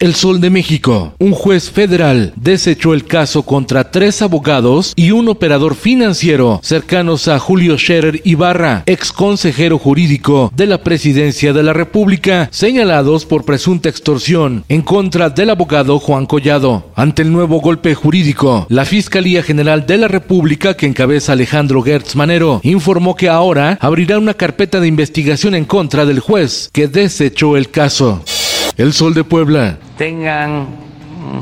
El Sol de México. Un juez federal desechó el caso contra tres abogados y un operador financiero cercanos a Julio Scherer Ibarra, ex consejero jurídico de la presidencia de la República, señalados por presunta extorsión en contra del abogado Juan Collado. Ante el nuevo golpe jurídico, la Fiscalía General de la República, que encabeza Alejandro Gertz Manero, informó que ahora abrirá una carpeta de investigación en contra del juez que desechó el caso. El Sol de Puebla. Tengan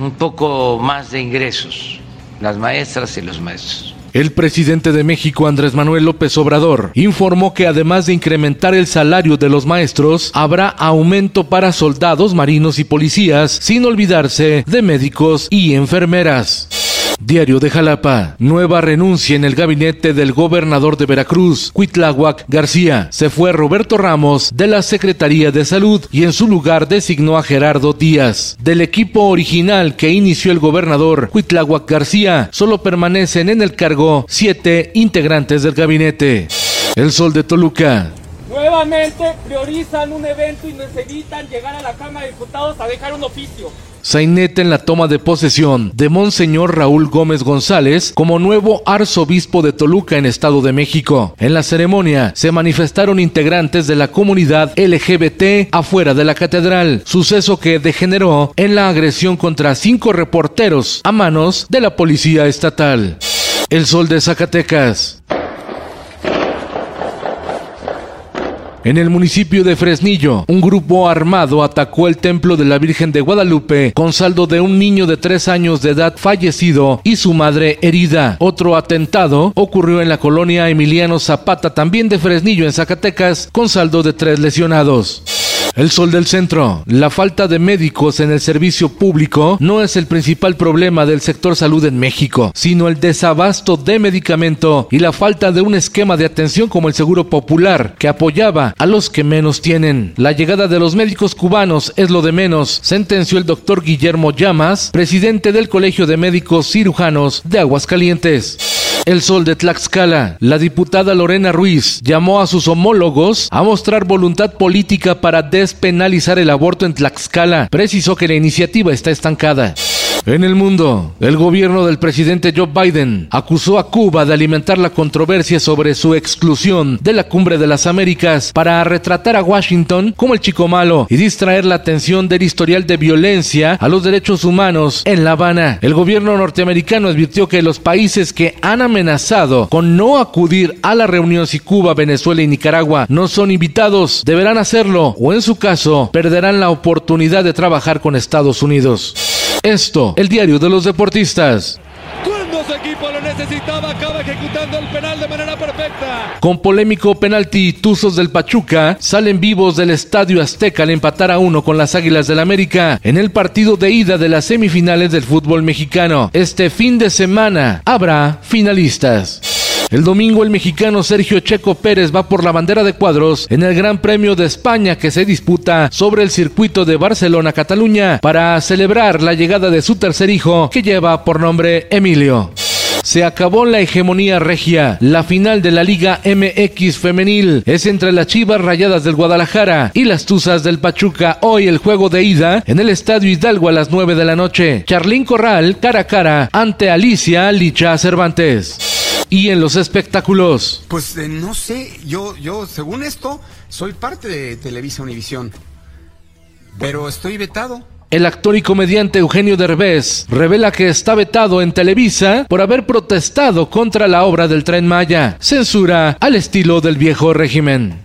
un poco más de ingresos las maestras y los maestros. El presidente de México, Andrés Manuel López Obrador, informó que además de incrementar el salario de los maestros, habrá aumento para soldados, marinos y policías, sin olvidarse de médicos y enfermeras. Diario de Jalapa. Nueva renuncia en el gabinete del gobernador de Veracruz, Cuitláhuac García. Se fue Roberto Ramos de la Secretaría de Salud y en su lugar designó a Gerardo Díaz. Del equipo original que inició el gobernador Cuitláhuac García, solo permanecen en el cargo siete integrantes del gabinete. El Sol de Toluca. Nuevamente priorizan un evento y necesitan llegar a la Cámara de Diputados a dejar un oficio. Sainete en la toma de posesión de Monseñor Raúl Gómez González como nuevo arzobispo de Toluca en Estado de México. En la ceremonia se manifestaron integrantes de la comunidad LGBT afuera de la catedral, suceso que degeneró en la agresión contra cinco reporteros a manos de la policía estatal. El sol de Zacatecas. En el municipio de Fresnillo, un grupo armado atacó el templo de la Virgen de Guadalupe con saldo de un niño de tres años de edad fallecido y su madre herida. Otro atentado ocurrió en la colonia Emiliano Zapata, también de Fresnillo, en Zacatecas, con saldo de tres lesionados. El sol del centro. La falta de médicos en el servicio público no es el principal problema del sector salud en México, sino el desabasto de medicamento y la falta de un esquema de atención como el Seguro Popular, que apoyaba a los que menos tienen. La llegada de los médicos cubanos es lo de menos, sentenció el doctor Guillermo Llamas, presidente del Colegio de Médicos Cirujanos de Aguascalientes. El Sol de Tlaxcala. La diputada Lorena Ruiz llamó a sus homólogos a mostrar voluntad política para despenalizar el aborto en Tlaxcala. Precisó que la iniciativa está estancada. En el mundo, el gobierno del presidente Joe Biden acusó a Cuba de alimentar la controversia sobre su exclusión de la Cumbre de las Américas para retratar a Washington como el chico malo y distraer la atención del historial de violencia a los derechos humanos en La Habana. El gobierno norteamericano advirtió que los países que han amenazado con no acudir a la reunión si Cuba, Venezuela y Nicaragua no son invitados, deberán hacerlo o en su caso perderán la oportunidad de trabajar con Estados Unidos. Esto, el diario de los deportistas. Cuando su equipo lo necesitaba, acaba ejecutando el penal de manera perfecta. Con polémico penalti, Tuzos del Pachuca salen vivos del Estadio Azteca al empatar a uno con las Águilas del América en el partido de ida de las semifinales del fútbol mexicano. Este fin de semana habrá finalistas. El domingo el mexicano Sergio Checo Pérez va por la bandera de cuadros en el Gran Premio de España que se disputa sobre el circuito de Barcelona-Cataluña para celebrar la llegada de su tercer hijo que lleva por nombre Emilio. Se acabó la hegemonía regia. La final de la Liga MX femenil es entre las Chivas Rayadas del Guadalajara y las Tuzas del Pachuca. Hoy el juego de ida en el Estadio Hidalgo a las 9 de la noche. Charlín Corral cara a cara ante Alicia Licha Cervantes y en los espectáculos. Pues eh, no sé, yo, yo, según esto, soy parte de Televisa Univisión. Pero estoy vetado. El actor y comediante Eugenio Derbez revela que está vetado en Televisa por haber protestado contra la obra del tren Maya, censura al estilo del viejo régimen.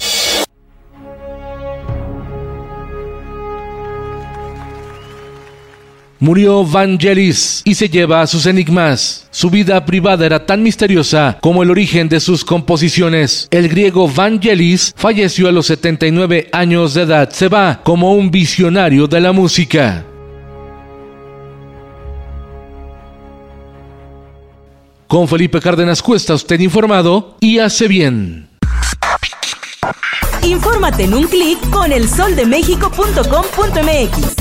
Murió Vangelis y se lleva a sus enigmas. Su vida privada era tan misteriosa como el origen de sus composiciones. El griego Vangelis falleció a los 79 años de edad. Se va como un visionario de la música. Con Felipe Cárdenas Cuesta, usted informado y hace bien. Infórmate en un clic con elsoldemexico.com.mx.